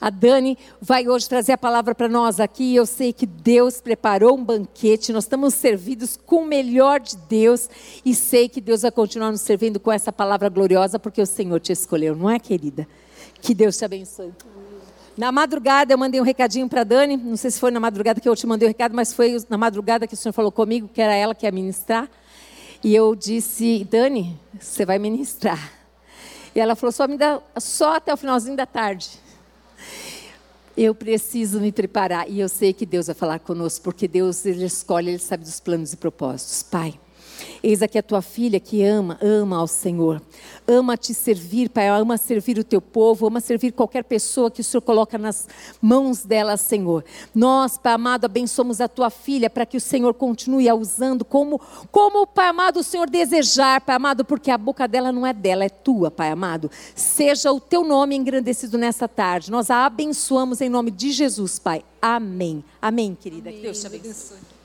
A Dani vai hoje trazer a palavra para nós aqui. Eu sei que Deus preparou um banquete, nós estamos servidos com o melhor de Deus e sei que Deus vai continuar nos servindo com essa palavra gloriosa porque o Senhor te escolheu, não é, querida? Que Deus te abençoe. Na madrugada eu mandei um recadinho para Dani, não sei se foi na madrugada que eu te mandei o recado, mas foi na madrugada que o Senhor falou comigo, que era ela que ia ministrar. E eu disse, Dani, você vai ministrar. E ela falou, só me dá só até o finalzinho da tarde. Eu preciso me preparar e eu sei que Deus vai falar conosco, porque Deus ele escolhe, ele sabe dos planos e propósitos. Pai, Eis aqui a tua filha que ama, ama ao Senhor. Ama te servir, Pai. Ama servir o teu povo, ama servir qualquer pessoa que o Senhor coloca nas mãos dela, Senhor. Nós, Pai amado, abençoamos a tua filha para que o Senhor continue a usando como, como, Pai amado, o Senhor desejar, Pai amado, porque a boca dela não é dela, é tua, Pai amado. Seja o teu nome engrandecido nessa tarde. Nós a abençoamos em nome de Jesus, Pai. Amém. Amém, querida. Amém. Que Deus te abençoe.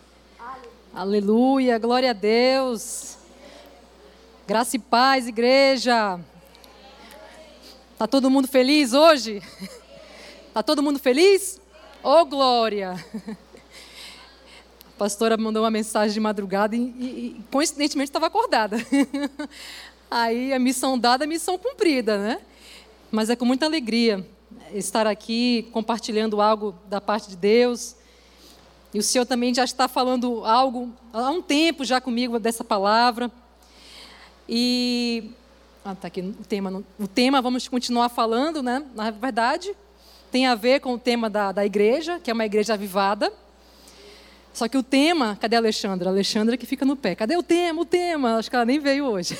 Aleluia, glória a Deus. Graça e paz, igreja. Tá todo mundo feliz hoje? Tá todo mundo feliz? Ô oh, glória! A pastora mandou uma mensagem de madrugada e, e, e coincidentemente estava acordada. Aí a missão dada, a missão cumprida, né? Mas é com muita alegria estar aqui compartilhando algo da parte de Deus e o Senhor também já está falando algo há um tempo já comigo dessa palavra. E ah, tá aqui o tema. O tema vamos continuar falando, né? Na verdade, tem a ver com o tema da, da igreja, que é uma igreja avivada. Só que o tema, cadê a Alexandra? A Alexandra que fica no pé. Cadê o tema? O tema? Acho que ela nem veio hoje.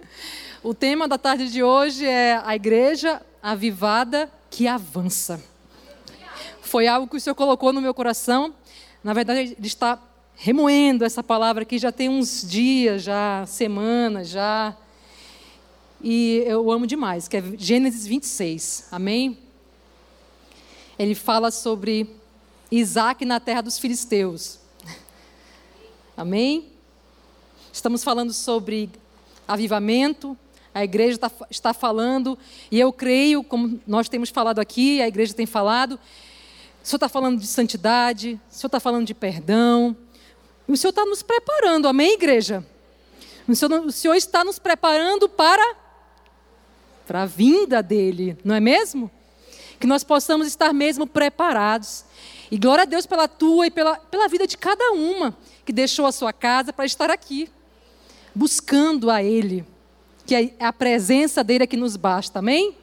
o tema da tarde de hoje é a igreja avivada que avança. Foi algo que o Senhor colocou no meu coração na verdade, ele está remoendo essa palavra aqui já tem uns dias, já semanas, já. E eu amo demais, que é Gênesis 26. Amém? Ele fala sobre Isaac na terra dos filisteus. Amém? Estamos falando sobre avivamento, a igreja está, está falando, e eu creio, como nós temos falado aqui, a igreja tem falado, o Senhor está falando de santidade, o Senhor está falando de perdão. O Senhor está nos preparando, amém, igreja? O Senhor, o Senhor está nos preparando para, para a vinda dEle, não é mesmo? Que nós possamos estar mesmo preparados. E glória a Deus pela tua e pela, pela vida de cada uma que deixou a sua casa para estar aqui, buscando a Ele, que é a presença dEle é que nos basta, amém?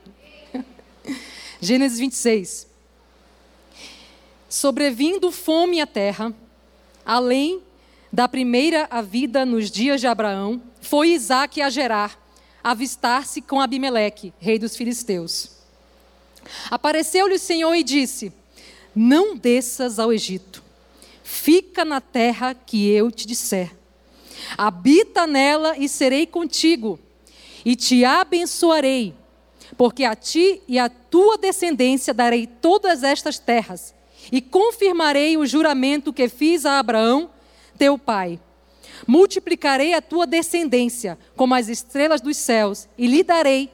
Gênesis 26 sobrevindo fome à terra, além da primeira a vida nos dias de Abraão, foi Isaac a Gerar, avistar-se com Abimeleque, rei dos filisteus. Apareceu-lhe o Senhor e disse: Não desças ao Egito, fica na terra que eu te disser. Habita nela e serei contigo, e te abençoarei, porque a ti e à tua descendência darei todas estas terras e confirmarei o juramento que fiz a Abraão, teu pai. Multiplicarei a tua descendência como as estrelas dos céus, e lhe darei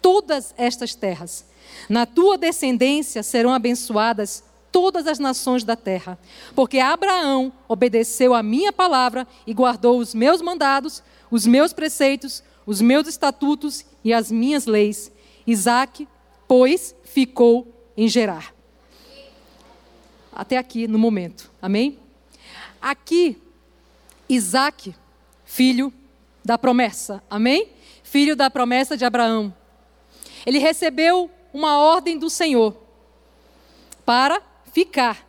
todas estas terras. Na tua descendência serão abençoadas todas as nações da terra, porque Abraão obedeceu a minha palavra e guardou os meus mandados, os meus preceitos, os meus estatutos e as minhas leis. Isaac, pois, ficou em Gerar até aqui no momento. Amém? Aqui, Isaac, filho da promessa. Amém? Filho da promessa de Abraão. Ele recebeu uma ordem do Senhor para ficar,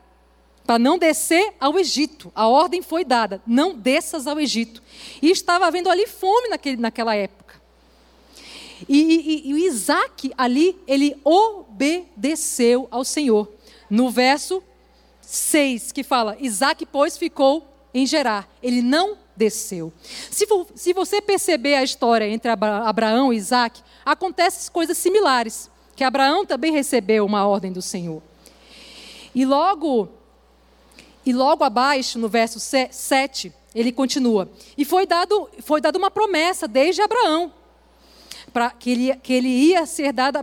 para não descer ao Egito. A ordem foi dada: não desças ao Egito. E estava havendo ali fome naquele, naquela época. E, e, e Isaac ali, ele obedeceu ao Senhor. No verso 6, que fala: Isaac, pois, ficou em Gerar. Ele não desceu. Se, se você perceber a história entre Abraão e Isaac, acontecem coisas similares. Que Abraão também recebeu uma ordem do Senhor. E logo, e logo abaixo, no verso 7, ele continua. E foi dado, foi dado uma promessa desde Abraão, para que ele, que ele ia ser dada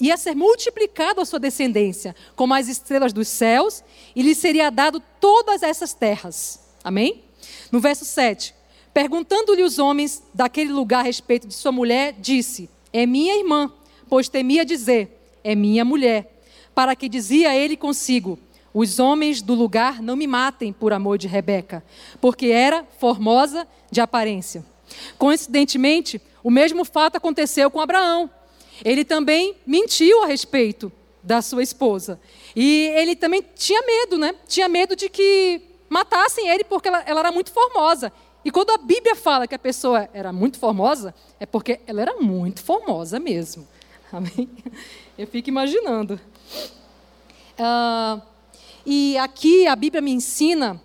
ia ser multiplicado a sua descendência, como as estrelas dos céus, e lhe seria dado todas essas terras. Amém? No verso 7, perguntando-lhe os homens daquele lugar a respeito de sua mulher, disse: É minha irmã, pois temia dizer: É minha mulher. Para que dizia ele consigo: Os homens do lugar não me matem por amor de Rebeca, porque era formosa de aparência. Coincidentemente, o mesmo fato aconteceu com Abraão. Ele também mentiu a respeito da sua esposa. E ele também tinha medo, né? Tinha medo de que matassem ele porque ela, ela, era muito formosa. E quando a Bíblia fala que a pessoa era muito formosa, é porque ela era muito formosa mesmo. Amém? Eu fico imaginando. Uh, e aqui a Bíblia me ensina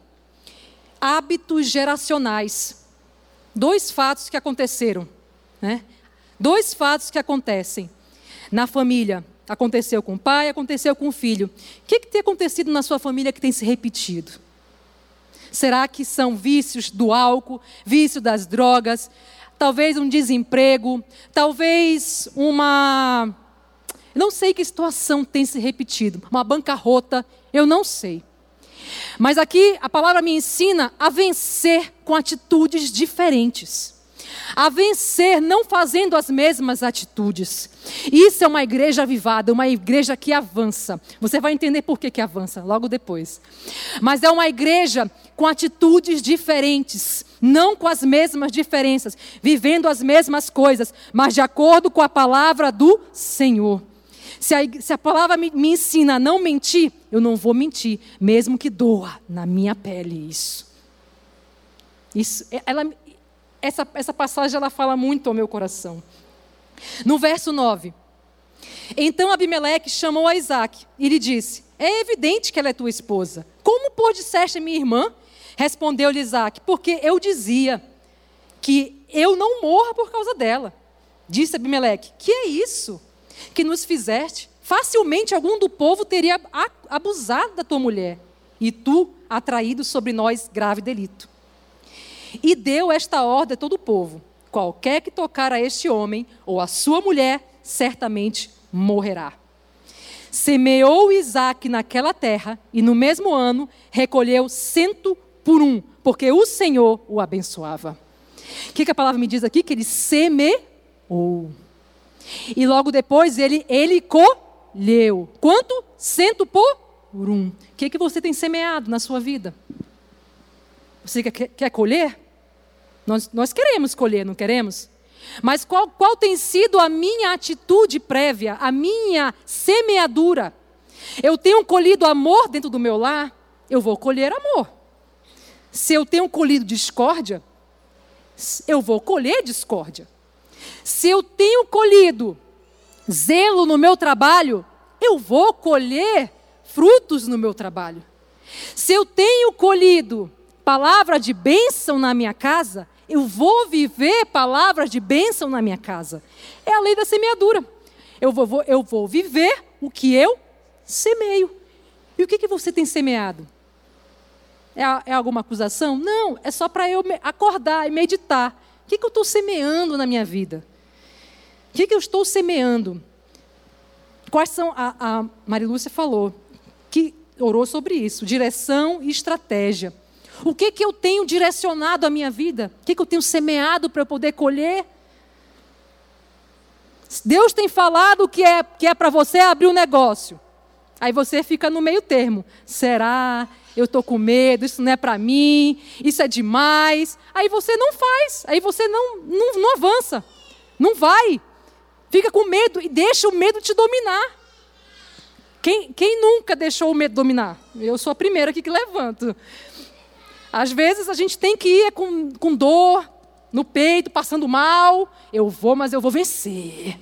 hábitos geracionais. Dois fatos que aconteceram. Né? Dois fatos que acontecem na família. Aconteceu com o pai, aconteceu com o filho. O que, que tem acontecido na sua família que tem se repetido? Será que são vícios do álcool, vício das drogas, talvez um desemprego, talvez uma. Não sei que situação tem se repetido, uma bancarrota, eu não sei. Mas aqui a palavra me ensina a vencer com atitudes diferentes a vencer não fazendo as mesmas atitudes. Isso é uma igreja avivada, uma igreja que avança. Você vai entender por que, que avança logo depois. Mas é uma igreja com atitudes diferentes, não com as mesmas diferenças, vivendo as mesmas coisas, mas de acordo com a palavra do Senhor. Se a, se a palavra me, me ensina a não mentir, eu não vou mentir, mesmo que doa na minha pele isso. Isso, ela, essa, essa passagem ela fala muito ao meu coração. No verso 9. Então Abimeleque chamou a Isaac e lhe disse: É evidente que ela é tua esposa. Como por disseste minha irmã? Respondeu-lhe Isaac: Porque eu dizia que eu não morra por causa dela. Disse Abimeleque: Que é isso que nos fizeste? Facilmente algum do povo teria abusado da tua mulher, e tu atraído sobre nós grave delito. E deu esta ordem a todo o povo: qualquer que tocar a este homem ou a sua mulher, certamente morrerá. Semeou Isaac naquela terra e no mesmo ano recolheu cento por um, porque o Senhor o abençoava. O que, que a palavra me diz aqui? Que ele semeou. E logo depois ele, ele colheu. Quanto? Cento por um. O que, que você tem semeado na sua vida? Você quer, quer colher? Nós, nós queremos colher, não queremos? Mas qual, qual tem sido a minha atitude prévia, a minha semeadura? Eu tenho colhido amor dentro do meu lar, eu vou colher amor. Se eu tenho colhido discórdia, eu vou colher discórdia. Se eu tenho colhido zelo no meu trabalho, eu vou colher frutos no meu trabalho. Se eu tenho colhido palavra de bênção na minha casa, eu vou viver palavras de bênção na minha casa. É a lei da semeadura. Eu vou, eu vou viver o que eu semeio. E o que, que você tem semeado? É, é alguma acusação? Não, é só para eu acordar e meditar. O que, que eu estou semeando na minha vida? O que, que eu estou semeando? Quais são. A, a Marilúcia falou, que orou sobre isso: direção e estratégia. O que, que eu tenho direcionado a minha vida? O que, que eu tenho semeado para eu poder colher? Deus tem falado que é, que é para você abrir um negócio. Aí você fica no meio termo. Será? Eu estou com medo, isso não é para mim, isso é demais. Aí você não faz, aí você não, não, não avança, não vai. Fica com medo e deixa o medo te dominar. Quem, quem nunca deixou o medo dominar? Eu sou a primeira aqui que levanto. Às vezes a gente tem que ir com, com dor no peito, passando mal. Eu vou, mas eu vou vencer.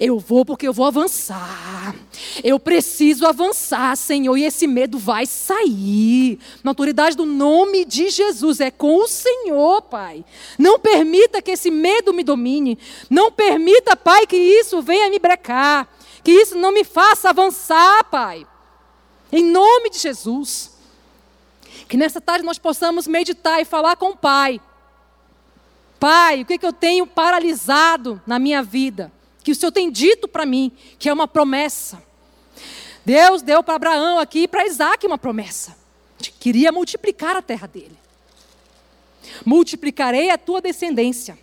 Eu vou porque eu vou avançar. Eu preciso avançar, Senhor, e esse medo vai sair. Na autoridade do nome de Jesus, é com o Senhor, Pai. Não permita que esse medo me domine. Não permita, Pai, que isso venha me brecar. Que isso não me faça avançar, Pai. Em nome de Jesus. Que nessa tarde nós possamos meditar e falar com o Pai. Pai, o que, que eu tenho paralisado na minha vida? que o Senhor tem dito para mim, que é uma promessa. Deus deu para Abraão aqui e para Isaac uma promessa. Queria multiplicar a terra dele. Multiplicarei a tua descendência,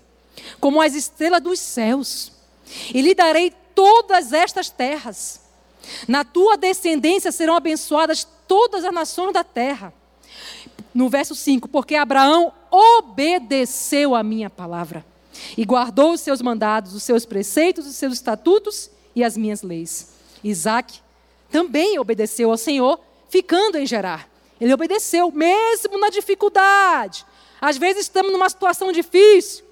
como as estrelas dos céus, e lhe darei todas estas terras. Na tua descendência serão abençoadas todas as nações da terra. No verso 5, porque Abraão obedeceu a minha palavra e guardou os seus mandados, os seus preceitos, os seus estatutos e as minhas leis. Isaac também obedeceu ao Senhor, ficando em Gerar. Ele obedeceu, mesmo na dificuldade. Às vezes estamos numa situação difícil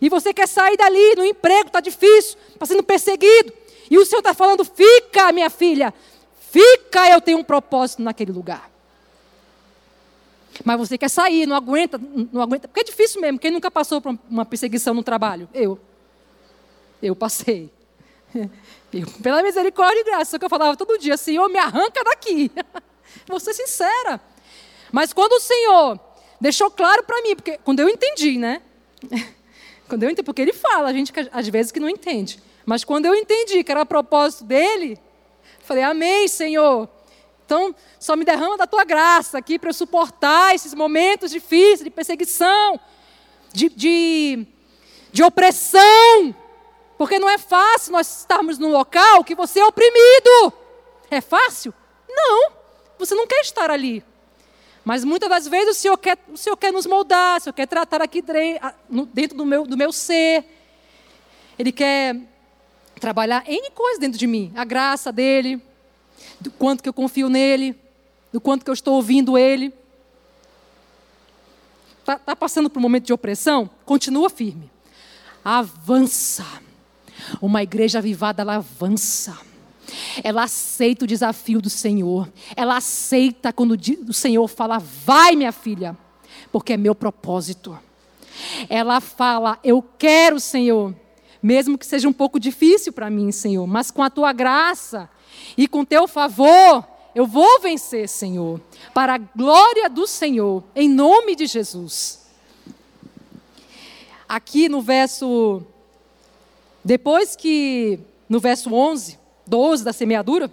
e você quer sair dali, no emprego está difícil, está sendo perseguido. E o Senhor está falando: fica, minha filha, fica, eu tenho um propósito naquele lugar. Mas você quer sair, não aguenta, não aguenta, porque é difícil mesmo. Quem nunca passou por uma perseguição no trabalho? Eu. Eu passei. Eu, pela misericórdia e graça, que eu falava todo dia, Senhor, me arranca daqui. Vou ser sincera. Mas quando o Senhor deixou claro para mim, porque quando eu entendi, né? Quando eu entendi, porque ele fala, a gente às vezes que não entende. Mas quando eu entendi que era propósito dele, falei, amém, Senhor. Então, só me derrama da tua graça aqui para eu suportar esses momentos difíceis de perseguição, de, de, de opressão. Porque não é fácil nós estarmos num local que você é oprimido. É fácil? Não. Você não quer estar ali. Mas muitas das vezes o Senhor quer, o Senhor quer nos moldar, o Senhor quer tratar aqui dentro do meu, do meu ser. Ele quer trabalhar N coisas dentro de mim. A graça dele, do quanto que eu confio nele, do quanto que eu estou ouvindo ele. Está tá passando por um momento de opressão? Continua firme. Avança. Uma igreja avivada, ela avança. Ela aceita o desafio do Senhor. Ela aceita quando o Senhor fala: vai, minha filha, porque é meu propósito. Ela fala: eu quero, Senhor, mesmo que seja um pouco difícil para mim, Senhor, mas com a tua graça e com teu favor, eu vou vencer, Senhor, para a glória do Senhor, em nome de Jesus. Aqui no verso, depois que, no verso 11, 12 da semeadura,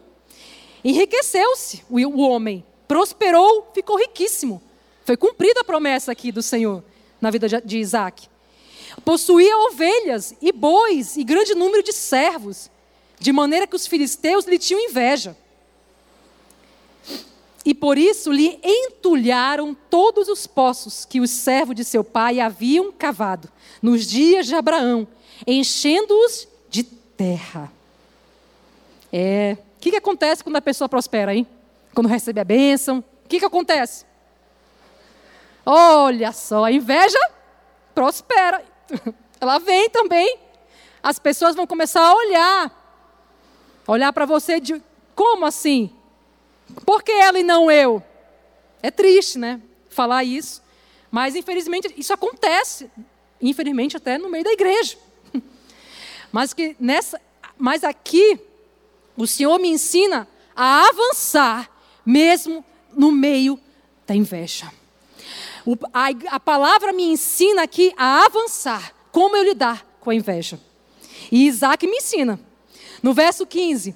enriqueceu-se o, homem, prosperou, ficou riquíssimo. Foi cumprida a promessa aqui do Senhor na vida de Isaac. Possuía ovelhas e bois e grande número de servos, de maneira que os filisteus lhe tinham inveja. E por isso lhe entulharam todos os poços que os servos de seu pai haviam cavado nos dias de Abraão, enchendo-os de terra. É. O que, que acontece quando a pessoa prospera, hein? Quando recebe a bênção? O que, que acontece? Olha só, a inveja prospera. Ela vem também. As pessoas vão começar a olhar. Olhar para você de como assim? Por que ela e não eu? É triste, né? Falar isso. Mas infelizmente isso acontece. Infelizmente até no meio da igreja. Mas que nessa, mas aqui o Senhor me ensina a avançar, mesmo no meio da inveja. O, a, a palavra me ensina aqui a avançar, como eu lidar com a inveja. E Isaac me ensina. No verso 15, o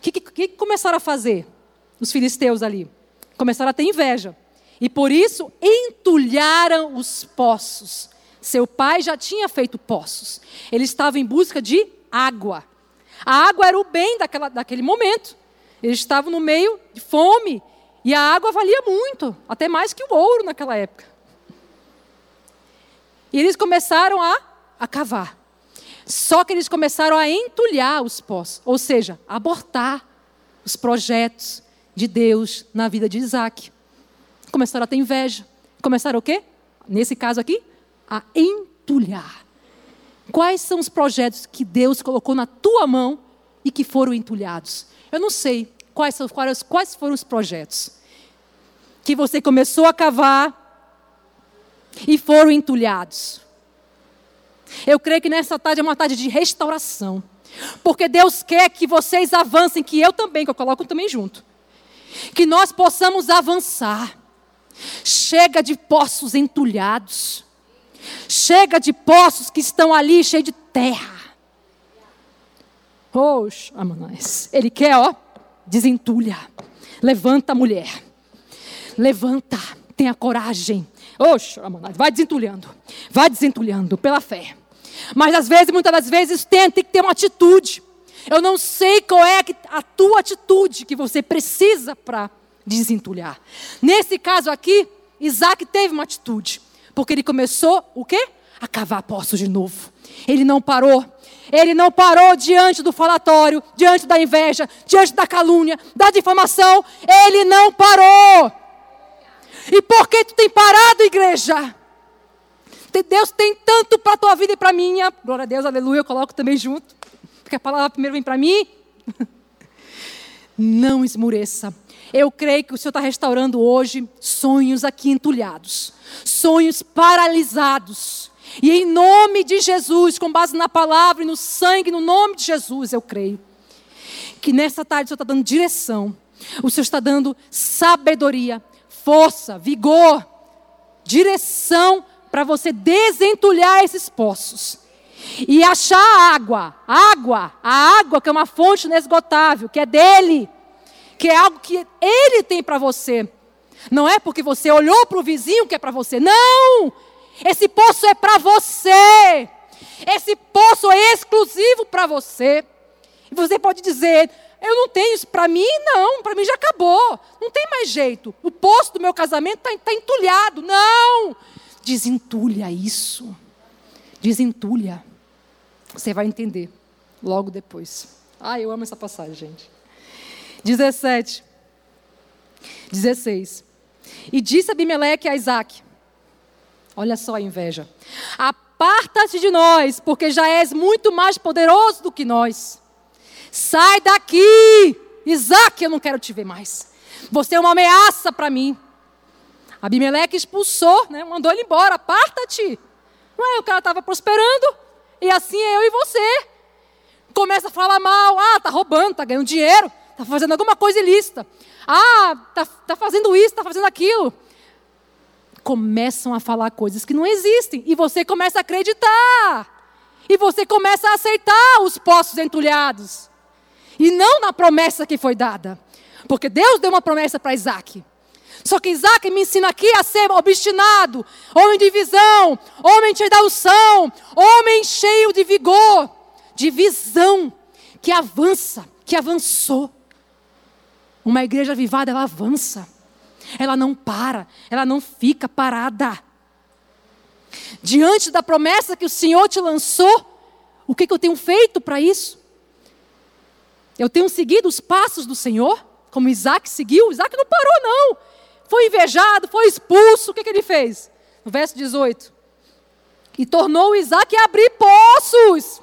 que, que, que começaram a fazer os filisteus ali? Começaram a ter inveja. E por isso entulharam os poços. Seu pai já tinha feito poços. Ele estava em busca de água. A água era o bem daquela, daquele momento. Eles estavam no meio de fome. E a água valia muito, até mais que o ouro naquela época. E eles começaram a, a cavar. Só que eles começaram a entulhar os poços, ou seja, abortar os projetos de Deus na vida de Isaac. Começaram a ter inveja. Começaram o quê? Nesse caso aqui, a entulhar. Quais são os projetos que Deus colocou na tua mão e que foram entulhados? Eu não sei quais, são, quais, quais foram os projetos que você começou a cavar e foram entulhados. Eu creio que nessa tarde é uma tarde de restauração. Porque Deus quer que vocês avancem, que eu também, que eu coloco também junto. Que nós possamos avançar. Chega de poços entulhados. Chega de poços que estão ali cheios de terra. Oxe, Amanás. Ele quer, ó, desentulha. Levanta, mulher. Levanta. Tenha coragem. Oxe, Amanás. Vai desentulhando. Vai desentulhando pela fé. Mas às vezes, muitas das vezes, tem, tem que ter uma atitude. Eu não sei qual é a tua atitude que você precisa para desentulhar. Nesse caso aqui, Isaac teve uma atitude. Porque ele começou o quê? A cavar poços de novo. Ele não parou. Ele não parou diante do falatório, diante da inveja, diante da calúnia, da difamação. Ele não parou. E por que tu tem parado, igreja? Deus tem tanto para a tua vida e para a minha. Glória a Deus, aleluia, eu coloco também junto. Porque a palavra primeiro vem para mim. Não esmureça. Eu creio que o Senhor está restaurando hoje sonhos aqui entulhados, sonhos paralisados. E em nome de Jesus, com base na palavra e no sangue, no nome de Jesus, eu creio que nessa tarde o Senhor está dando direção, o Senhor está dando sabedoria, força, vigor, direção para você desentulhar esses poços e achar água, água, a água que é uma fonte inesgotável, que é dele que é algo que ele tem para você. Não é porque você olhou para o vizinho que é para você. Não! Esse poço é para você. Esse poço é exclusivo para você. E você pode dizer: Eu não tenho isso para mim, não. Para mim já acabou. Não tem mais jeito. O poço do meu casamento está tá entulhado. Não! Desentulha isso. Desentulha. Você vai entender logo depois. Ah, eu amo essa passagem, gente. 17. 16. E disse Abimeleque a Isaac: Olha só a inveja. Aparta-te de nós, porque já és muito mais poderoso do que nós. Sai daqui! Isaac, eu não quero te ver mais. Você é uma ameaça para mim. Abimeleque expulsou, né? mandou ele embora. Aparta-te. Não é? O cara estava prosperando. E assim é eu e você. Começa a falar mal. Ah, tá roubando, tá ganhando dinheiro está fazendo alguma coisa ilícita. Ah, está tá fazendo isso, está fazendo aquilo. Começam a falar coisas que não existem. E você começa a acreditar. E você começa a aceitar os poços entulhados. E não na promessa que foi dada. Porque Deus deu uma promessa para Isaac. Só que Isaac me ensina aqui a ser obstinado, homem de visão, homem cheio da unção, homem cheio de vigor, de visão, que avança, que avançou. Uma igreja avivada, ela avança. Ela não para, ela não fica parada. Diante da promessa que o Senhor te lançou, o que, que eu tenho feito para isso? Eu tenho seguido os passos do Senhor, como Isaac seguiu. Isaac não parou, não. Foi invejado, foi expulso. O que, que ele fez? No verso 18. E tornou Isaac a abrir poços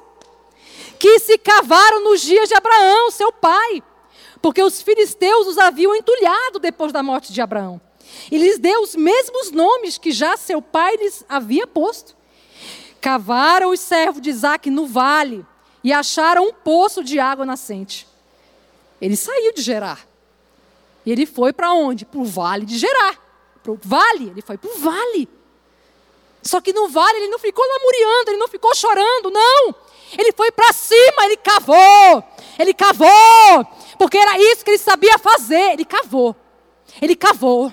que se cavaram nos dias de Abraão, seu pai porque os filisteus os haviam entulhado depois da morte de Abraão. E lhes deu os mesmos nomes que já seu pai lhes havia posto. Cavaram os servos de Isaac no vale e acharam um poço de água nascente. Ele saiu de Gerar. E ele foi para onde? Para o vale de Gerar. Para o vale, ele foi para o vale. Só que no vale ele não ficou lamuriando, ele não ficou chorando, não. Ele foi para cima, ele cavou. Ele cavou, porque era isso que ele sabia fazer. Ele cavou. Ele cavou.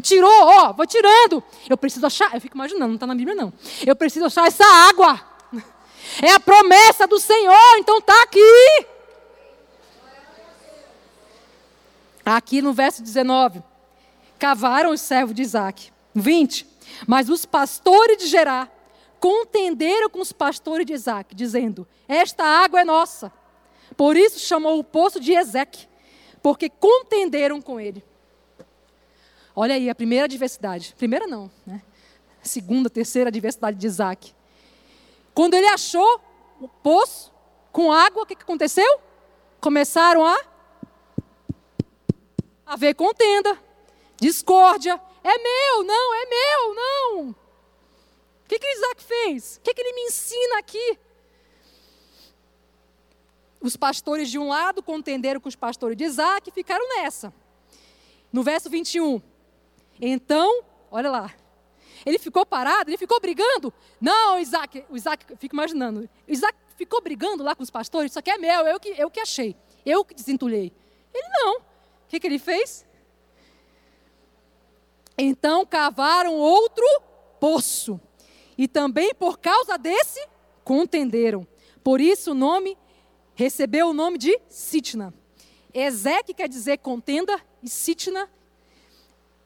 Tirou, ó, vou tirando. Eu preciso achar, eu fico imaginando, não está na Bíblia não. Eu preciso achar essa água. É a promessa do Senhor, então está aqui. Aqui no verso 19. Cavaram os servos de Isaac. 20. Mas os pastores de Gerar contenderam com os pastores de Isaac, dizendo: Esta água é nossa. Por isso chamou o poço de Ezeque, porque contenderam com ele. Olha aí a primeira adversidade. Primeira não, né? Segunda, terceira adversidade de Isaac. Quando ele achou o poço com água, o que aconteceu? Começaram a haver contenda, discórdia. É meu, não, é meu, não. O que, que Isaac fez? O que, que ele me ensina aqui? Os pastores de um lado contenderam com os pastores de Isaac e ficaram nessa. No verso 21. Então, olha lá. Ele ficou parado, ele ficou brigando. Não, Isaac, o Isaac, fico imaginando. Isaac ficou brigando lá com os pastores, isso aqui é meu, eu que, eu que achei, eu que desentulhei. Ele não. Que, que ele fez? Então cavaram outro poço. E também por causa desse contenderam. Por isso o nome recebeu o nome de Sitna. Ezeque quer dizer contenda e Sitna,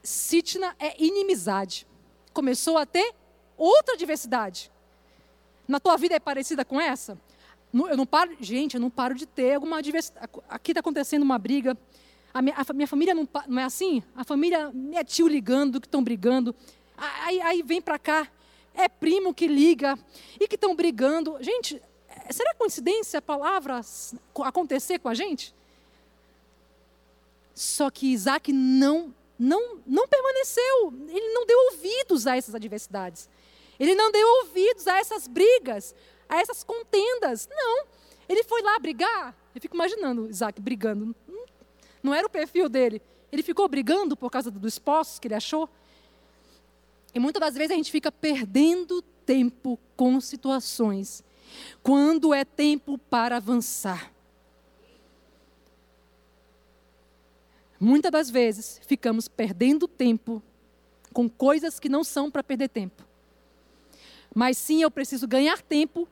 Sitna é inimizade. Começou a ter outra diversidade. Na tua vida é parecida com essa? Eu não paro, gente, eu não paro de ter alguma diversidade. Aqui está acontecendo uma briga. A minha, a minha família não, não, é assim? A família é tio ligando, que estão brigando. Aí, aí vem para cá, é primo que liga e que estão brigando. Gente, é, será coincidência palavras acontecer com a gente? Só que Isaac não, não, não permaneceu, ele não deu ouvidos a essas adversidades. Ele não deu ouvidos a essas brigas, a essas contendas. Não. Ele foi lá brigar. Eu fico imaginando Isaac brigando. Não era o perfil dele. Ele ficou brigando por causa dos poços que ele achou. E muitas das vezes a gente fica perdendo tempo com situações, quando é tempo para avançar. Muitas das vezes ficamos perdendo tempo com coisas que não são para perder tempo. Mas sim, eu preciso ganhar tempo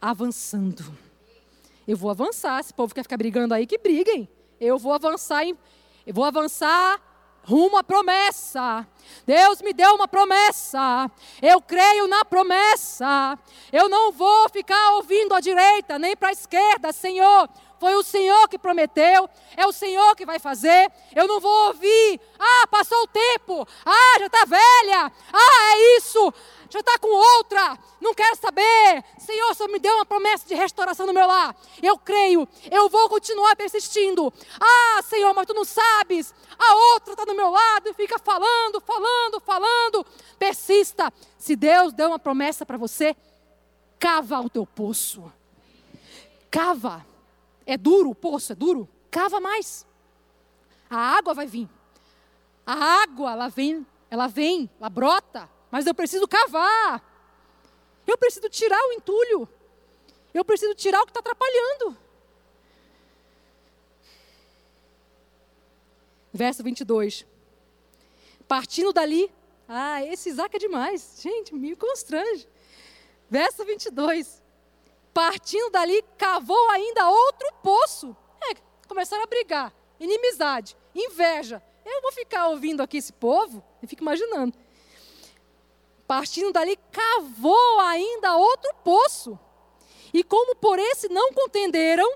avançando. Eu vou avançar. Se o povo quer ficar brigando aí, que briguem. Eu vou avançar, em, eu vou avançar rumo à promessa. Deus me deu uma promessa. Eu creio na promessa. Eu não vou ficar ouvindo à direita nem para a esquerda, Senhor. Foi o Senhor que prometeu, é o Senhor que vai fazer. Eu não vou ouvir. Ah, passou o tempo. Ah, já está velha. Ah, é isso. Já está com outra. Não quero saber. Senhor, só me deu uma promessa de restauração no meu lar. Eu creio. Eu vou continuar persistindo. Ah, Senhor, mas tu não sabes. A outra está do meu lado e fica falando, falando, falando. Persista. Se Deus deu uma promessa para você, cava o teu poço. Cava. É duro o poço, é duro? Cava mais. A água vai vir. A água, ela vem, ela vem, ela brota, mas eu preciso cavar. Eu preciso tirar o entulho. Eu preciso tirar o que está atrapalhando. Verso 22. Partindo dali, ah, esse Isaac é demais. Gente, me constrange. Verso 22 partindo dali, cavou ainda outro poço. É, começaram a brigar, inimizade, inveja. Eu vou ficar ouvindo aqui esse povo? Eu fico imaginando. Partindo dali, cavou ainda outro poço. E como por esse não contenderam,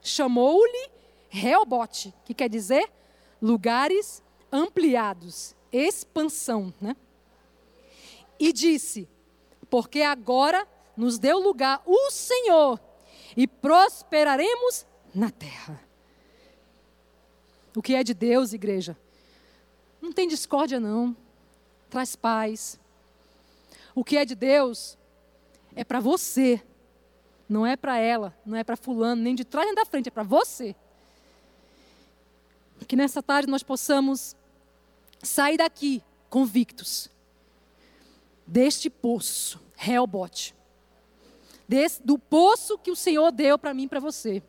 chamou-lhe Reobote, que quer dizer lugares ampliados, expansão, né? E disse: Porque agora nos deu lugar o Senhor e prosperaremos na terra. O que é de Deus, igreja? Não tem discórdia, não. Traz paz. O que é de Deus é para você. Não é para ela, não é para fulano, nem de trás nem da frente, é para você. Que nessa tarde nós possamos sair daqui convictos deste poço, Helbot desse, do poço que o Senhor deu para mim e para você.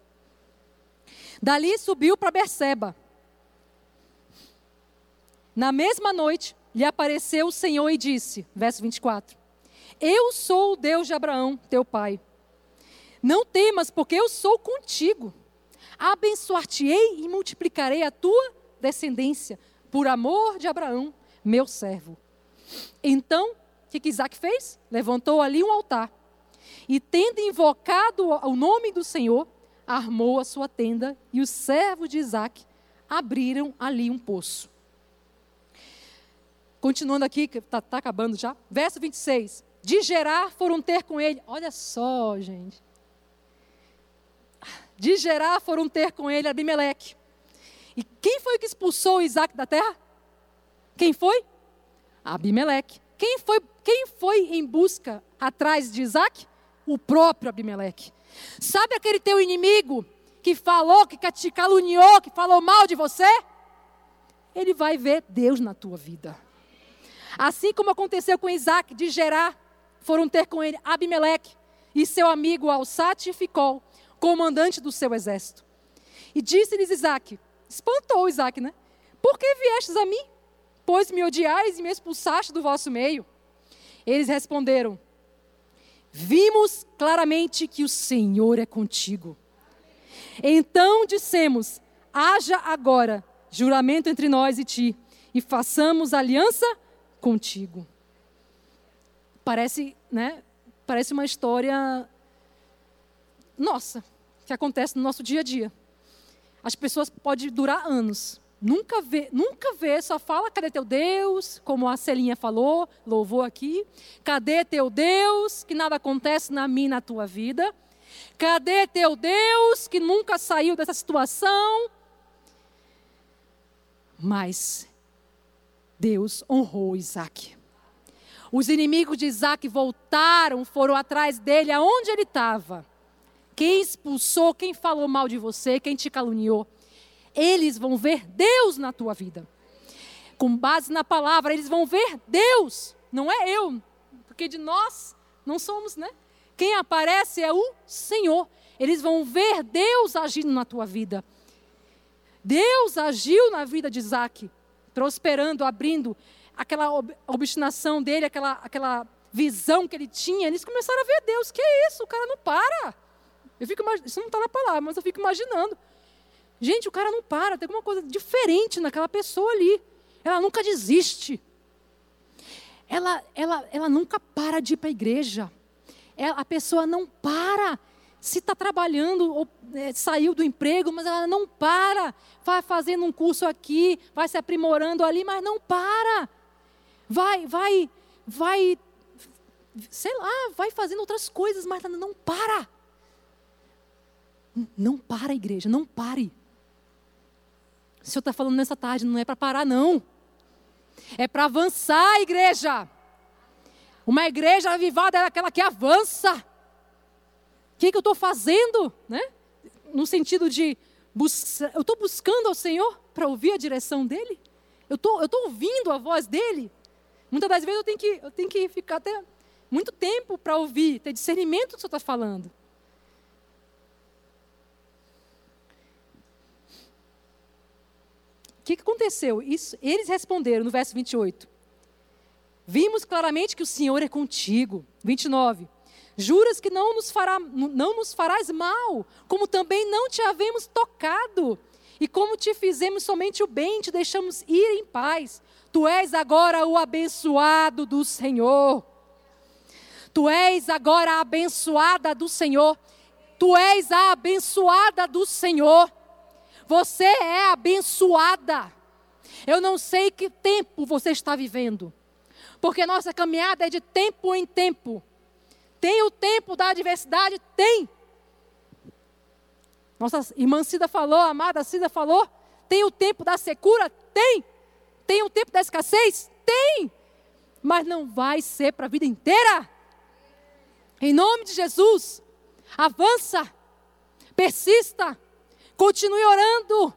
Dali subiu para Berseba. Na mesma noite, lhe apareceu o Senhor e disse, verso 24: Eu sou o Deus de Abraão, teu pai. Não temas, porque eu sou contigo. Abençoar-te-ei e multiplicarei a tua descendência, por amor de Abraão, meu servo. Então, o que, que Isaac fez? Levantou ali um altar e tendo invocado o nome do Senhor, armou a sua tenda e os servos de Isaac abriram ali um poço. Continuando aqui, está tá acabando já. Verso 26. De Gerar foram ter com ele. Olha só, gente. De Gerar foram ter com ele Abimeleque. E quem foi que expulsou Isaac da terra? Quem foi? Abimeleque. Quem foi, quem foi em busca atrás de Isaac? O próprio Abimeleque. Sabe aquele teu inimigo que falou, que te caluniou, que falou mal de você? Ele vai ver Deus na tua vida. Assim como aconteceu com Isaac, de Gerar, foram ter com ele Abimeleque. e seu amigo Alsate e Ficol, comandante do seu exército. E disse-lhes Isaac, espantou Isaac, né? Por que viestes a mim? Pois me odiais e me expulsaste do vosso meio. Eles responderam, vimos claramente que o Senhor é contigo. Então dissemos, haja agora juramento entre nós e ti, e façamos aliança contigo. Parece, né? Parece uma história nossa, que acontece no nosso dia a dia. As pessoas podem durar anos. Nunca vê, nunca vê, só fala, cadê teu Deus? Como a Celinha falou, louvou aqui. Cadê teu Deus? Que nada acontece na minha na tua vida. Cadê teu Deus que nunca saiu dessa situação? Mas Deus honrou Isaac. Os inimigos de Isaac voltaram, foram atrás dele, aonde ele estava. Quem expulsou, quem falou mal de você, quem te caluniou. Eles vão ver Deus na tua vida. Com base na palavra, eles vão ver Deus, não é eu. Porque de nós não somos, né? Quem aparece é o Senhor. Eles vão ver Deus agindo na tua vida. Deus agiu na vida de Isaac, prosperando, abrindo aquela obstinação dele, aquela, aquela visão que ele tinha. Eles começaram a ver Deus. Que é isso? O cara não para. Eu fico, isso não está na palavra, mas eu fico imaginando. Gente, o cara não para, tem alguma coisa diferente naquela pessoa ali. Ela nunca desiste. Ela, ela, ela nunca para de ir para a igreja. Ela, a pessoa não para se está trabalhando ou é, saiu do emprego, mas ela não para, vai fazendo um curso aqui, vai se aprimorando ali, mas não para. Vai, vai, vai, sei lá, vai fazendo outras coisas, mas não para. Não para, igreja, não pare. O Senhor está falando nessa tarde, não é para parar, não. É para avançar, igreja. Uma igreja avivada é aquela que avança que, que eu estou fazendo? Né? No sentido de, eu estou buscando ao Senhor para ouvir a direção dEle? Eu tô, estou ouvindo a voz dEle? Muitas das vezes eu tenho que, eu tenho que ficar até muito tempo para ouvir, ter discernimento do que o Senhor está falando. Que, que aconteceu? Isso, eles responderam no verso 28. Vimos claramente que o Senhor é contigo. 29. Juras que não nos, fará, não nos farás mal, como também não te havemos tocado. E como te fizemos somente o bem, te deixamos ir em paz. Tu és agora o abençoado do Senhor. Tu és agora a abençoada do Senhor. Tu és a abençoada do Senhor. Você é abençoada. Eu não sei que tempo você está vivendo, porque nossa caminhada é de tempo em tempo. Tem o tempo da adversidade? Tem. Nossa irmã Cida falou, amada Cida falou. Tem o tempo da secura? Tem. Tem o tempo da escassez? Tem. Mas não vai ser para a vida inteira. Em nome de Jesus, avança, persista, continue orando.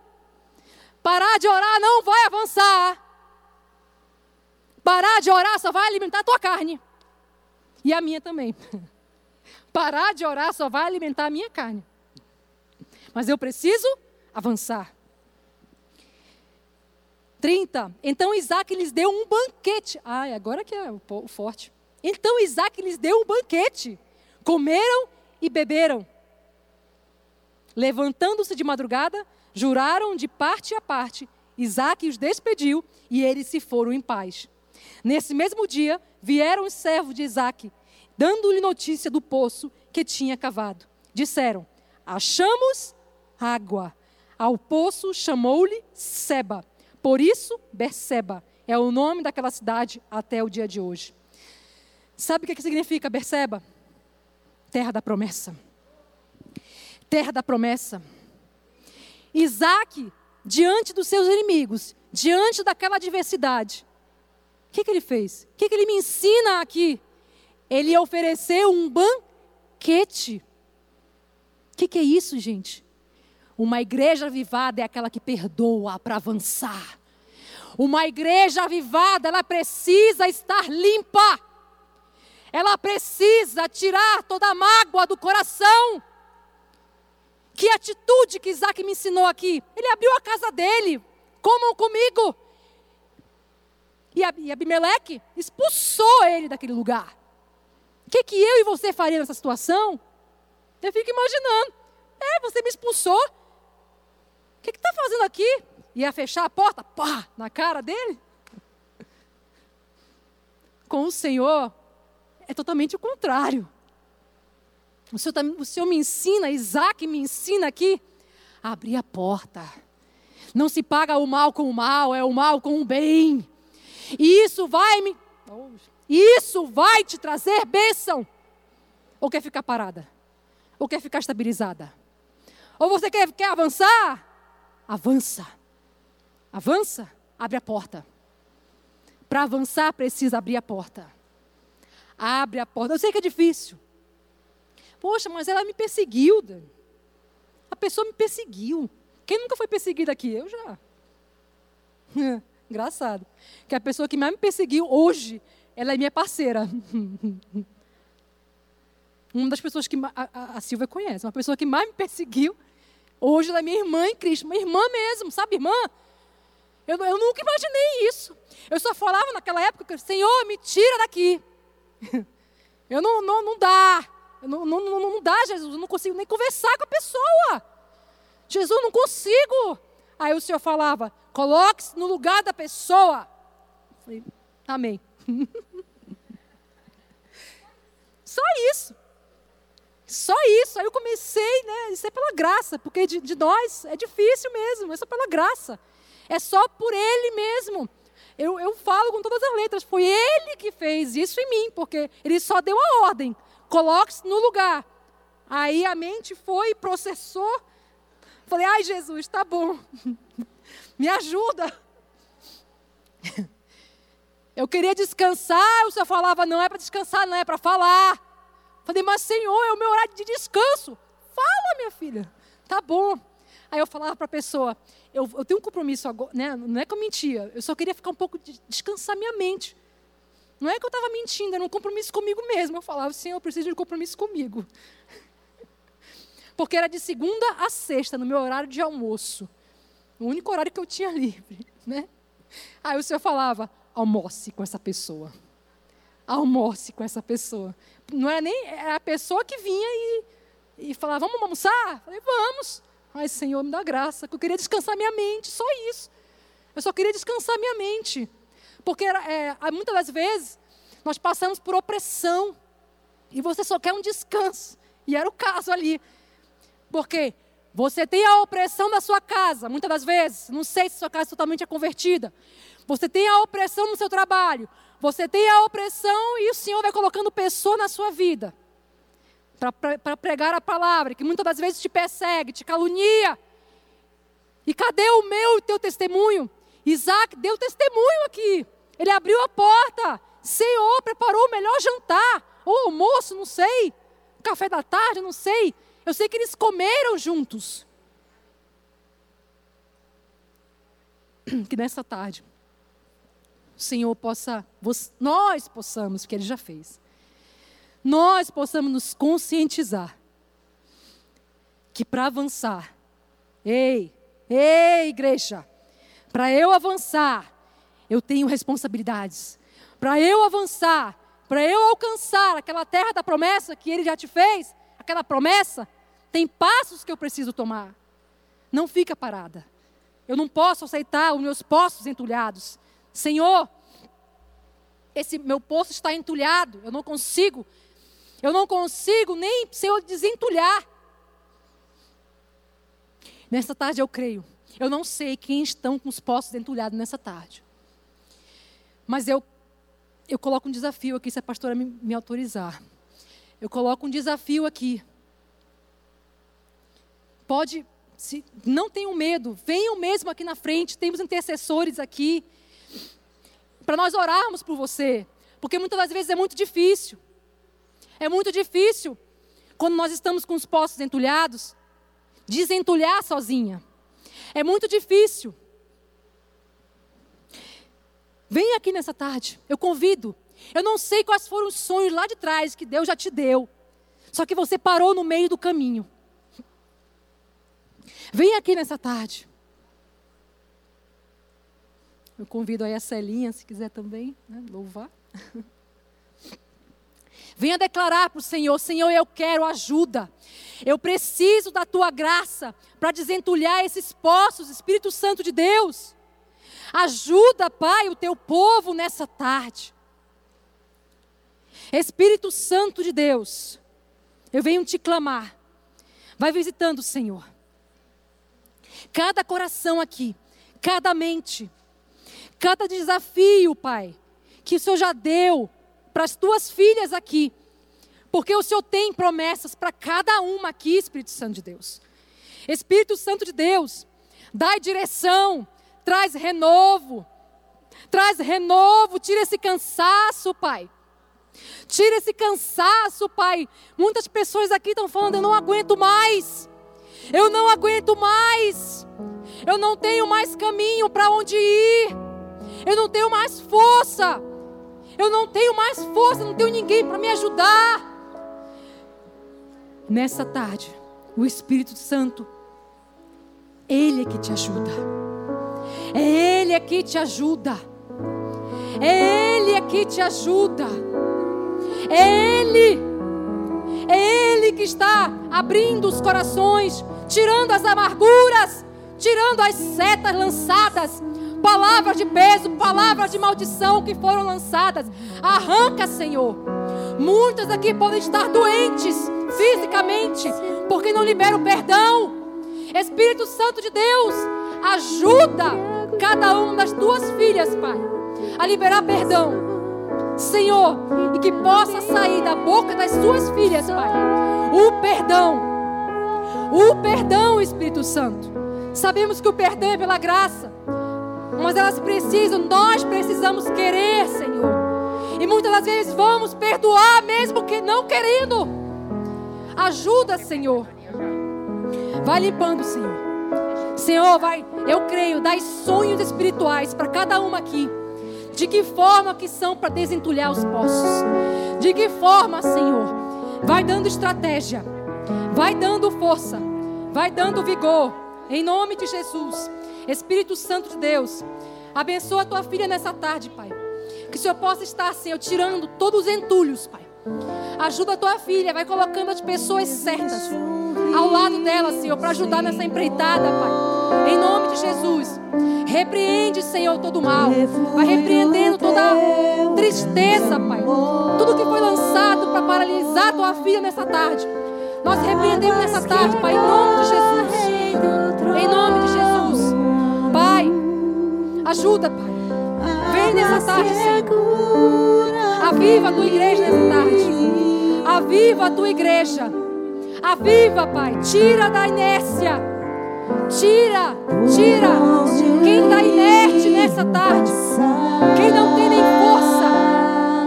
Parar de orar não vai avançar. Parar de orar só vai alimentar a tua carne. E a minha também. Parar de orar só vai alimentar a minha carne. Mas eu preciso avançar. 30. Então Isaac lhes deu um banquete. Ai, agora que é o forte. Então Isaac lhes deu um banquete. Comeram e beberam. Levantando-se de madrugada, juraram de parte a parte. Isaac os despediu e eles se foram em paz. Nesse mesmo dia, vieram os servos de Isaac, dando-lhe notícia do poço que tinha cavado. Disseram: Achamos água. Ao poço chamou-lhe Seba. Por isso, Berseba é o nome daquela cidade até o dia de hoje. Sabe o que significa Berseba? Terra da promessa. Terra da promessa. Isaac, diante dos seus inimigos, diante daquela adversidade, que, que ele fez? O que, que ele me ensina aqui? Ele ofereceu um banquete. O que, que é isso, gente? Uma igreja avivada é aquela que perdoa para avançar. Uma igreja avivada, ela precisa estar limpa. ela precisa tirar toda a mágoa do coração. Que atitude que Isaac me ensinou aqui? Ele abriu a casa dele, comam comigo. E Abimeleque expulsou ele daquele lugar. O que, que eu e você faria nessa situação? Eu fico imaginando. É, você me expulsou. O que está fazendo aqui? Ia fechar a porta, pá, na cara dele? Com o Senhor, é totalmente o contrário. O Senhor, tá, o Senhor me ensina, Isaac me ensina aqui, a abrir a porta. Não se paga o mal com o mal, é o mal com o bem. E isso vai me. Isso vai te trazer bênção. Ou quer ficar parada? Ou quer ficar estabilizada? Ou você quer, quer avançar? Avança. Avança, abre a porta. Para avançar, precisa abrir a porta. Abre a porta. Eu sei que é difícil. Poxa, mas ela me perseguiu. A pessoa me perseguiu. Quem nunca foi perseguido aqui? Eu já. Engraçado. Que a pessoa que mais me perseguiu hoje, ela é minha parceira. Uma das pessoas que a, a, Silvia conhece, uma pessoa que mais me perseguiu, hoje ela é minha irmã em Cristo, irmã mesmo, sabe, irmã? Eu, eu nunca imaginei isso. Eu só falava naquela época, Senhor, me tira daqui. Eu não, não, não dá. Não, não, não, dá, Jesus. Eu não consigo nem conversar com a pessoa. Jesus, não consigo. Aí o Senhor falava: coloque-se no lugar da pessoa. falei, Amém. Só isso. Só isso. Aí eu comecei, né? Isso é pela graça, porque de, de nós é difícil mesmo, é só pela graça. É só por Ele mesmo. Eu, eu falo com todas as letras, foi Ele que fez isso em mim, porque Ele só deu a ordem, coloque-se no lugar. Aí a mente foi processou. Falei, ai Jesus, tá bom, me ajuda. Eu queria descansar, o Senhor falava, não é para descansar, não é para falar. Falei, mas Senhor, é o meu horário de descanso. Fala, minha filha. Tá bom. Aí eu falava para a pessoa, eu, eu, tenho um compromisso agora, né? não é que eu mentia, eu só queria ficar um pouco, de, descansar minha mente. Não é que eu estava mentindo, era um compromisso comigo mesmo. Eu falava, Senhor, eu preciso de um compromisso comigo. Porque era de segunda a sexta, no meu horário de almoço. O único horário que eu tinha livre. Né? Aí o Senhor falava, almoce com essa pessoa. Almoce com essa pessoa. Não era nem era a pessoa que vinha e, e falava, vamos almoçar? Eu falei, vamos. Ai, Senhor, me dá graça, que eu queria descansar minha mente, só isso. Eu só queria descansar minha mente. Porque é, muitas das vezes nós passamos por opressão e você só quer um descanso. E era o caso ali. Porque você tem a opressão da sua casa, muitas das vezes. Não sei se sua casa totalmente é convertida. Você tem a opressão no seu trabalho. Você tem a opressão e o Senhor vai colocando pessoa na sua vida para pregar a palavra, que muitas das vezes te persegue, te calunia. E cadê o meu e teu testemunho? Isaac deu testemunho aqui. Ele abriu a porta. Senhor preparou o melhor jantar. Ou almoço, não sei. Café da tarde, não sei. Eu sei que eles comeram juntos. Que nessa tarde, o Senhor possa, nós possamos, que Ele já fez, nós possamos nos conscientizar que para avançar, ei, ei, igreja, para eu avançar, eu tenho responsabilidades. Para eu avançar, para eu alcançar aquela terra da promessa que Ele já te fez, aquela promessa, tem passos que eu preciso tomar. Não fica parada. Eu não posso aceitar os meus poços entulhados. Senhor, esse meu poço está entulhado, eu não consigo eu não consigo nem, Senhor, desentulhar. Nessa tarde eu creio. Eu não sei quem estão com os poços entulhados nessa tarde. Mas eu, eu coloco um desafio aqui, se a pastora me, me autorizar. Eu coloco um desafio aqui. Pode, se, não tenham medo, venham mesmo aqui na frente, temos intercessores aqui, para nós orarmos por você, porque muitas das vezes é muito difícil. É muito difícil, quando nós estamos com os poços entulhados, desentulhar sozinha. É muito difícil. Vem aqui nessa tarde, eu convido. Eu não sei quais foram os sonhos lá de trás que Deus já te deu. Só que você parou no meio do caminho. Vem aqui nessa tarde. Eu convido aí a Celinha, se quiser também, né, louvar. Venha declarar para o Senhor: Senhor, eu quero ajuda. Eu preciso da tua graça para desentulhar esses poços, Espírito Santo de Deus. Ajuda, Pai, o teu povo nessa tarde. Espírito Santo de Deus, eu venho te clamar. Vai visitando, Senhor. Cada coração aqui, cada mente, cada desafio, Pai, que o Senhor já deu para as tuas filhas aqui. Porque o Senhor tem promessas para cada uma aqui, Espírito Santo de Deus. Espírito Santo de Deus, dai direção, traz renovo. Traz renovo, tira esse cansaço, Pai. Tira esse cansaço, Pai. Muitas pessoas aqui estão falando: eu não aguento mais. Eu não aguento mais. Eu não tenho mais caminho para onde ir. Eu não tenho mais força. Eu não tenho mais força, não tenho ninguém para me ajudar. Nessa tarde, o Espírito Santo, Ele é que te ajuda. É Ele que te ajuda. É Ele que te ajuda. É Ele. É Ele que está abrindo os corações, tirando as amarguras, tirando as setas lançadas, palavras de peso, palavras de maldição que foram lançadas. Arranca, Senhor. Muitas aqui podem estar doentes fisicamente, porque não liberam perdão. Espírito Santo de Deus, ajuda cada uma das tuas filhas, Pai, a liberar perdão. Senhor, e que possa sair da boca das suas filhas, Pai, o perdão. O perdão, Espírito Santo. Sabemos que o perdão é pela graça. Mas elas precisam, nós precisamos querer, Senhor. E muitas das vezes vamos perdoar mesmo que não querendo. Ajuda, Senhor. Vai limpando, Senhor. Senhor, vai, eu creio, dá sonhos espirituais para cada uma aqui. De que forma que são para desentulhar os poços? De que forma, Senhor? Vai dando estratégia. Vai dando força. Vai dando vigor. Em nome de Jesus. Espírito Santo de Deus, abençoa a tua filha nessa tarde, Pai. Que o Senhor possa estar, Senhor, tirando todos os entulhos, Pai. Ajuda a tua filha, vai colocando as pessoas certas ao lado dela, Senhor, para ajudar nessa empreitada, Pai. Em nome de Jesus. Repreende, Senhor, todo o mal. Vai repreendendo toda tristeza, Pai. Tudo que foi lançado para paralisar tua filha nessa tarde. Nós repreendemos nessa tarde, Pai, em nome de Jesus. Em nome de Jesus. Ajuda, Pai. Vem nessa tarde, Senhor. Aviva a tua igreja nessa tarde. Aviva a tua igreja. Aviva, Pai. Tira da inércia. Tira, tira. Quem está inerte nessa tarde. Quem não tem nem força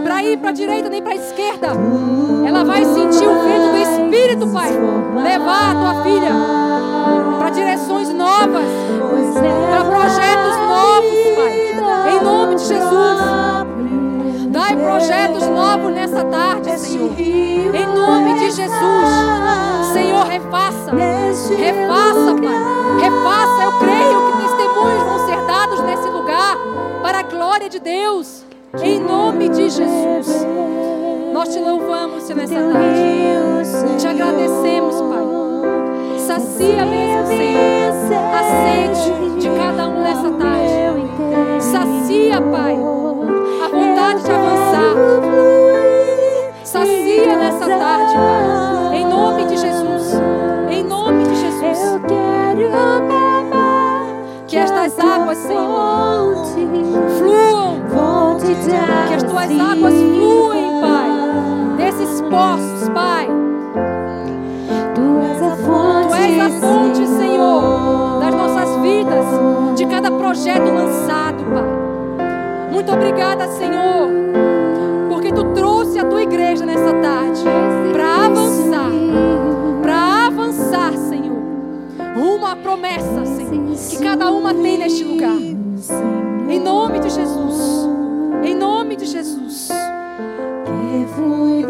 para ir para a direita nem para a esquerda. Ela vai sentir o vento do Espírito, Pai. Levar a tua filha para direções novas. Para projetos novos, Pai. Em nome de Jesus. Projetos novos nessa tarde, Senhor. Em nome de Jesus. Senhor, refaça. Refaça, Pai. Refaça. Eu creio que testemunhos vão ser dados nesse lugar para a glória de Deus. Em nome de Jesus. Nós te louvamos, Senhor, nessa tarde. Te agradecemos, Pai. Sacia mesmo, Senhor, a sede de cada um nessa tarde. Sacia, Pai, Que as tuas águas fluem, Pai. Desses poços, Pai és a fonte, Senhor, das nossas vidas, de cada projeto lançado, Pai. Muito obrigada, Senhor, porque tu trouxe a tua igreja nessa tarde para avançar, para avançar, Senhor, uma promessa, Senhor, que cada uma tem neste lugar. Em nome de Jesus. De Jesus. que flui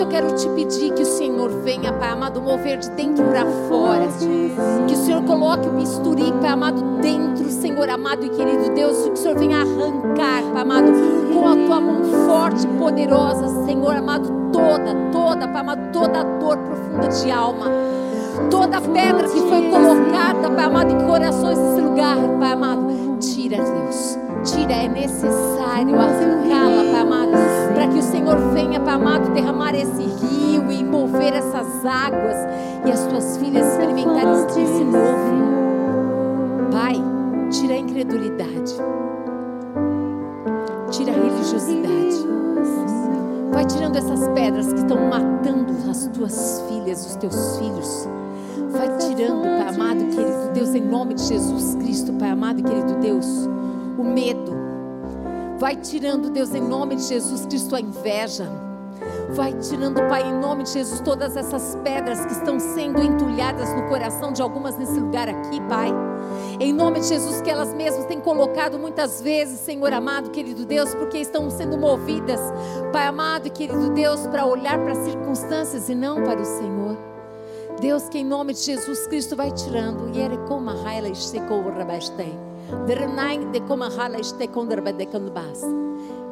Eu quero te pedir que o Senhor venha, Pai amado, mover de dentro para fora. Que o Senhor coloque o bisturi, Pai amado, dentro, Senhor amado e querido Deus. Que o Senhor venha arrancar, Pai amado, com a tua mão forte e poderosa, Senhor amado, toda, toda, Pai amado, toda dor profunda de alma. Toda pedra que foi colocada, Pai amado, em corações desse lugar, Pai amado, tira, Deus. Tira, é necessário arrancá-la, Pai amado, para que o Senhor venha, Pai amado, derramar esse rio e mover essas águas e as tuas filhas experimentarem esse novo. Pai, tira a incredulidade, tira a religiosidade. Vai tirando essas pedras que estão matando as tuas filhas, os teus filhos. Vai tirando, Pai amado, querido Deus, em nome de Jesus Cristo, Pai amado e querido Deus, o medo. Vai tirando, Deus, em nome de Jesus Cristo, a inveja. Vai tirando, Pai, em nome de Jesus, todas essas pedras que estão sendo entulhadas no coração de algumas nesse lugar aqui, Pai. Em nome de Jesus, que elas mesmas têm colocado muitas vezes, Senhor amado, querido Deus, porque estão sendo movidas, Pai amado e querido Deus, para olhar para as circunstâncias e não para o Senhor. Deus, que em nome de Jesus Cristo vai tirando. Rabashtei. Derenai dekoma hala ishtekon rabadekandubas.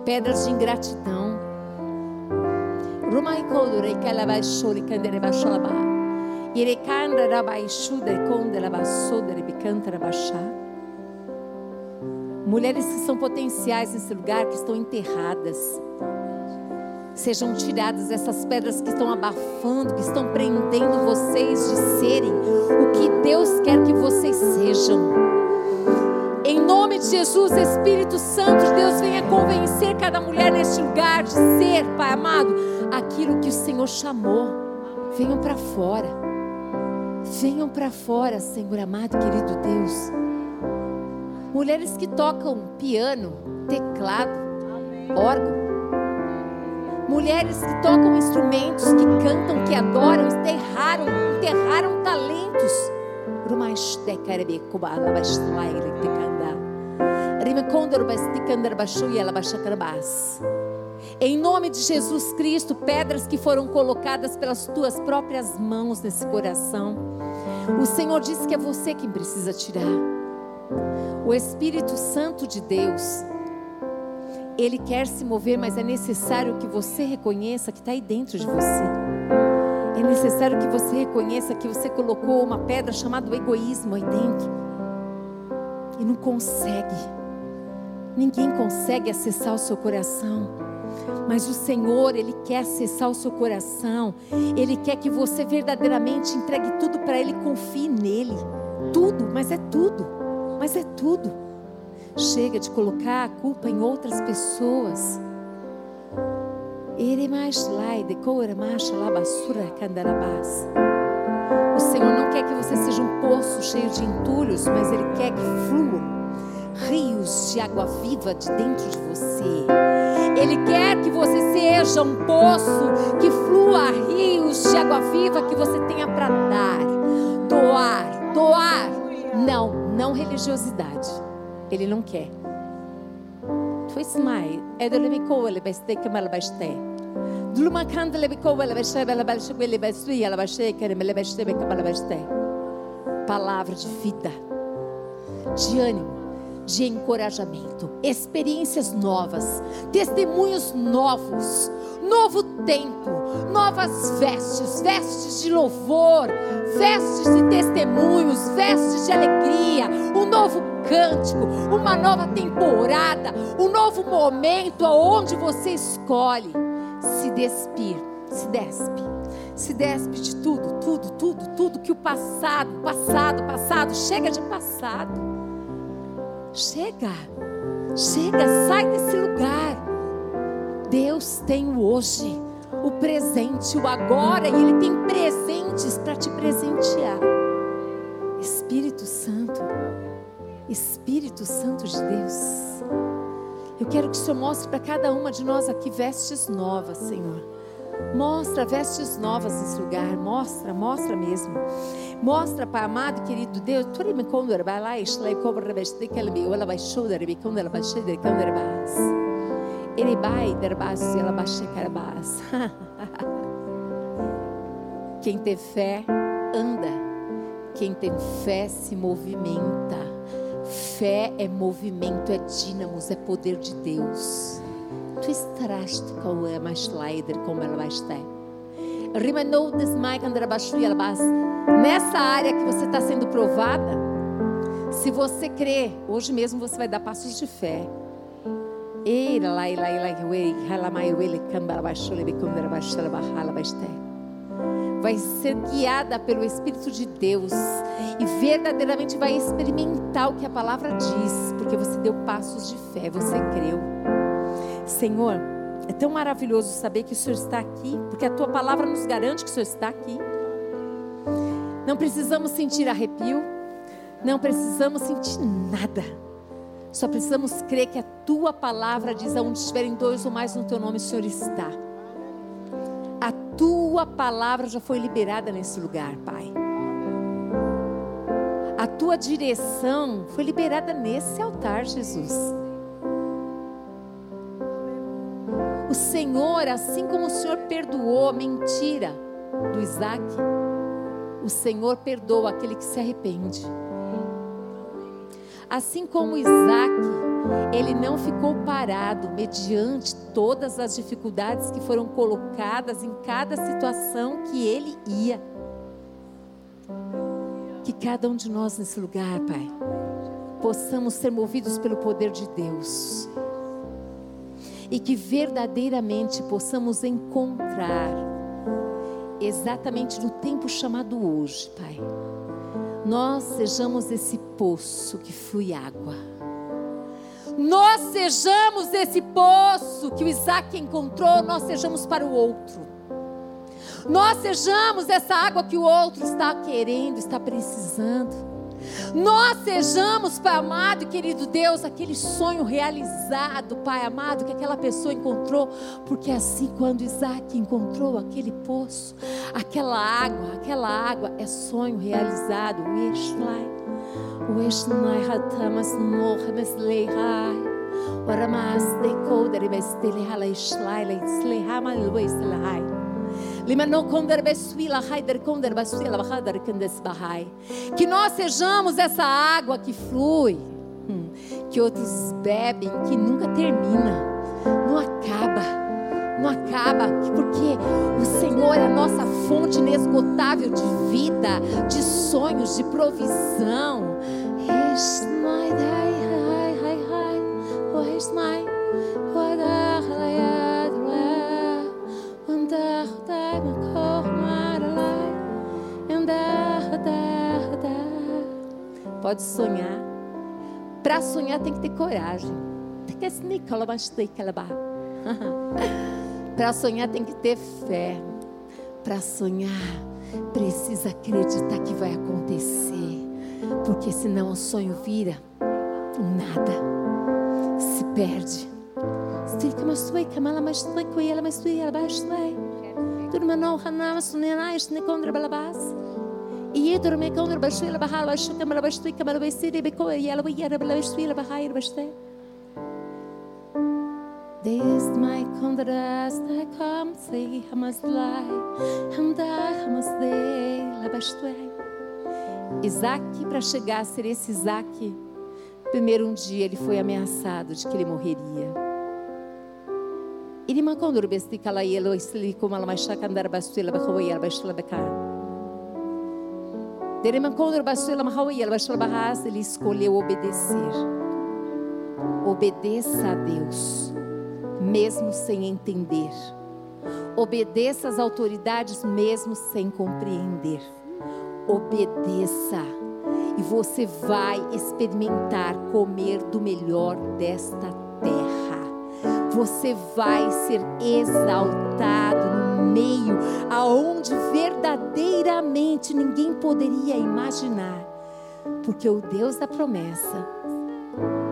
Pedras de ingratidão. Mulheres que são potenciais nesse lugar, que estão enterradas. Sejam tiradas essas pedras que estão abafando, que estão prendendo vocês de serem o que Deus quer que vocês sejam. Nome de Jesus, Espírito Santo de Deus, venha convencer cada mulher neste lugar de ser, Pai amado, aquilo que o Senhor chamou. Venham para fora. Venham para fora, Senhor amado querido Deus. Mulheres que tocam piano, teclado, órgão. Mulheres que tocam instrumentos, que cantam, que adoram, enterraram, enterraram talentos. Em nome de Jesus Cristo, pedras que foram colocadas pelas tuas próprias mãos nesse coração. O Senhor disse que é você quem precisa tirar. O Espírito Santo de Deus, ele quer se mover, mas é necessário que você reconheça que está aí dentro de você. É necessário que você reconheça que você colocou uma pedra chamada egoísmo aí dentro. E não consegue. Ninguém consegue acessar o seu coração. Mas o Senhor, Ele quer acessar o seu coração. Ele quer que você verdadeiramente entregue tudo para Ele, confie nele. Tudo, mas é tudo. Mas é tudo. Chega de colocar a culpa em outras pessoas. O Senhor não quer que você seja um poço cheio de entulhos, mas Ele quer que fluam de água viva de dentro de você. Ele quer que você seja um poço que flua rios de água viva que você tenha para dar, doar, doar. Não, não religiosidade. Ele não quer. Twismai, edelemico ele beste kamal beste. Dlumakand lebiko ele beste bela beste ele beste ela beste querem ele beste kamal beste. Palavra de vida, de ânimo de encorajamento, experiências novas, testemunhos novos, novo tempo, novas vestes, vestes de louvor, vestes de testemunhos, vestes de alegria, um novo cântico, uma nova temporada, um novo momento aonde você escolhe se despir, se despe. Se despe de tudo, tudo, tudo, tudo que o passado, passado, passado, chega de passado Chega, chega, sai desse lugar. Deus tem o hoje, o presente, o agora, e Ele tem presentes para te presentear. Espírito Santo, Espírito Santo de Deus, eu quero que o Senhor mostre para cada uma de nós aqui vestes novas, Senhor. Mostra vestes novas nesse lugar, mostra, mostra mesmo. Mostra, Pai amado, querido Deus, tu me vai lá, cobre rebeste que ele me ela vai shoulder be condor ela vai. Ele vai e ela. Quem tem fé anda. Quem tem fé se movimenta. Fé é movimento, é dínamos, é poder de Deus. Estás com a mais slider como ela vai estar. Rimanou desmai Nessa área que você está sendo provada, se você crê, hoje mesmo você vai dar passos de fé. Vai ser guiada pelo Espírito de Deus e verdadeiramente vai experimentar o que a palavra diz, porque você deu passos de fé, você creu. Senhor, é tão maravilhoso saber que o Senhor está aqui, porque a tua palavra nos garante que o Senhor está aqui. Não precisamos sentir arrepio, não precisamos sentir nada. Só precisamos crer que a tua palavra diz: aonde estiverem dois ou mais no teu nome, o Senhor está. A tua palavra já foi liberada nesse lugar, Pai. A tua direção foi liberada nesse altar, Jesus. O Senhor, assim como o Senhor perdoou a mentira do Isaac, o Senhor perdoa aquele que se arrepende. Assim como Isaac, ele não ficou parado mediante todas as dificuldades que foram colocadas em cada situação que ele ia. Que cada um de nós nesse lugar, Pai, possamos ser movidos pelo poder de Deus e que verdadeiramente possamos encontrar exatamente no tempo chamado hoje, Pai. Nós sejamos esse poço que flui água. Nós sejamos esse poço que o Isaac encontrou, nós sejamos para o outro. Nós sejamos essa água que o outro está querendo, está precisando. Nós sejamos, Pai amado e querido Deus, aquele sonho realizado, Pai amado, que aquela pessoa encontrou, porque assim, quando Isaac encontrou aquele poço, aquela água, aquela água é sonho realizado. De Que nós sejamos essa água que flui, hum, que outros bebem, que nunca termina, não acaba não acaba, porque o Senhor é a nossa fonte inesgotável de vida, de sonhos, de provisão. Pode sonhar. Para sonhar tem que ter coragem. Para sonhar tem que ter fé. Para sonhar precisa acreditar que vai acontecer. Porque senão o sonho vira um nada. Se perde. Stilka mastui kamala mastui koyela mastui albastui. Turma não hanama ishne kondra balabas. E dorme kondra bastui la bahal bastui kamala bastui kamala bastui beko yela yela bastui la bahai bastui. This my contrast I come say handa hamas dei labastui. Isaac, para chegar a ser esse Isaac, primeiro um dia ele foi ameaçado de que ele morreria. Ele mancou no besti kalayelo isli como ela mais chacandar bastui la bahawi ela ele escolheu obedecer. Obedeça a Deus mesmo sem entender. Obedeça às autoridades, mesmo sem compreender. Obedeça, e você vai experimentar comer do melhor desta terra. Você vai ser exaltado no meio aonde verdadeiramente ninguém poderia imaginar. Porque o Deus da promessa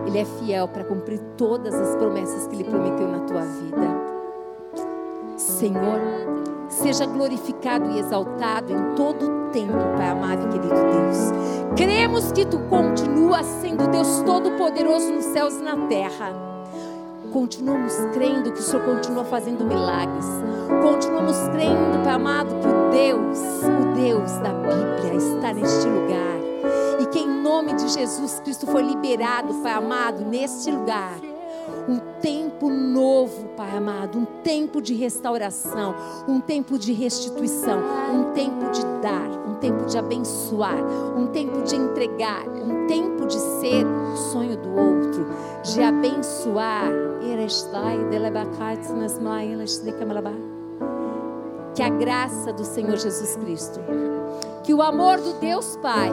ele é fiel para cumprir todas as promessas que Ele prometeu na tua vida. Senhor, seja glorificado e exaltado em todo o tempo, Pai amado e querido Deus. Cremos que Tu continuas sendo Deus Todo-Poderoso nos céus e na terra. Continuamos crendo que o Senhor continua fazendo milagres. Continuamos crendo, Pai amado, que o Deus, o Deus da Bíblia está neste lugar e que em nome de Jesus Cristo foi liberado, Pai amado, neste lugar. Um tempo novo, Pai amado, um tempo de restauração, um tempo de restituição, um tempo de dar, um tempo de abençoar, um tempo de entregar, um tempo de ser o sonho do outro, de abençoar. Que a graça do Senhor Jesus Cristo, que o amor do Deus Pai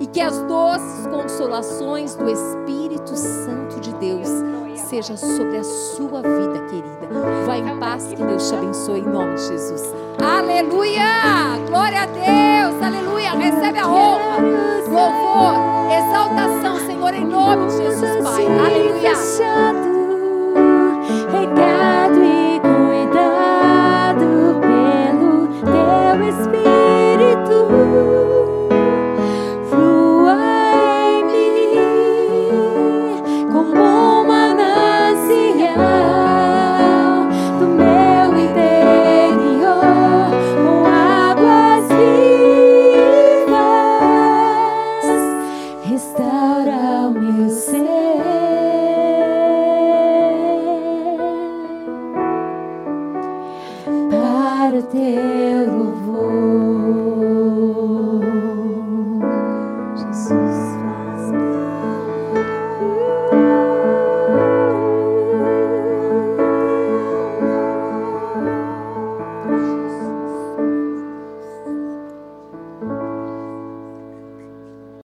e que as doces consolações do Espírito Santo de Deus seja sobre a sua vida, querida. Vá em paz, que Deus te abençoe em nome de Jesus. Aleluia! Glória a Deus! Aleluia! Recebe a honra, louvor, exaltação, Senhor, em nome de Jesus, Pai. Aleluia!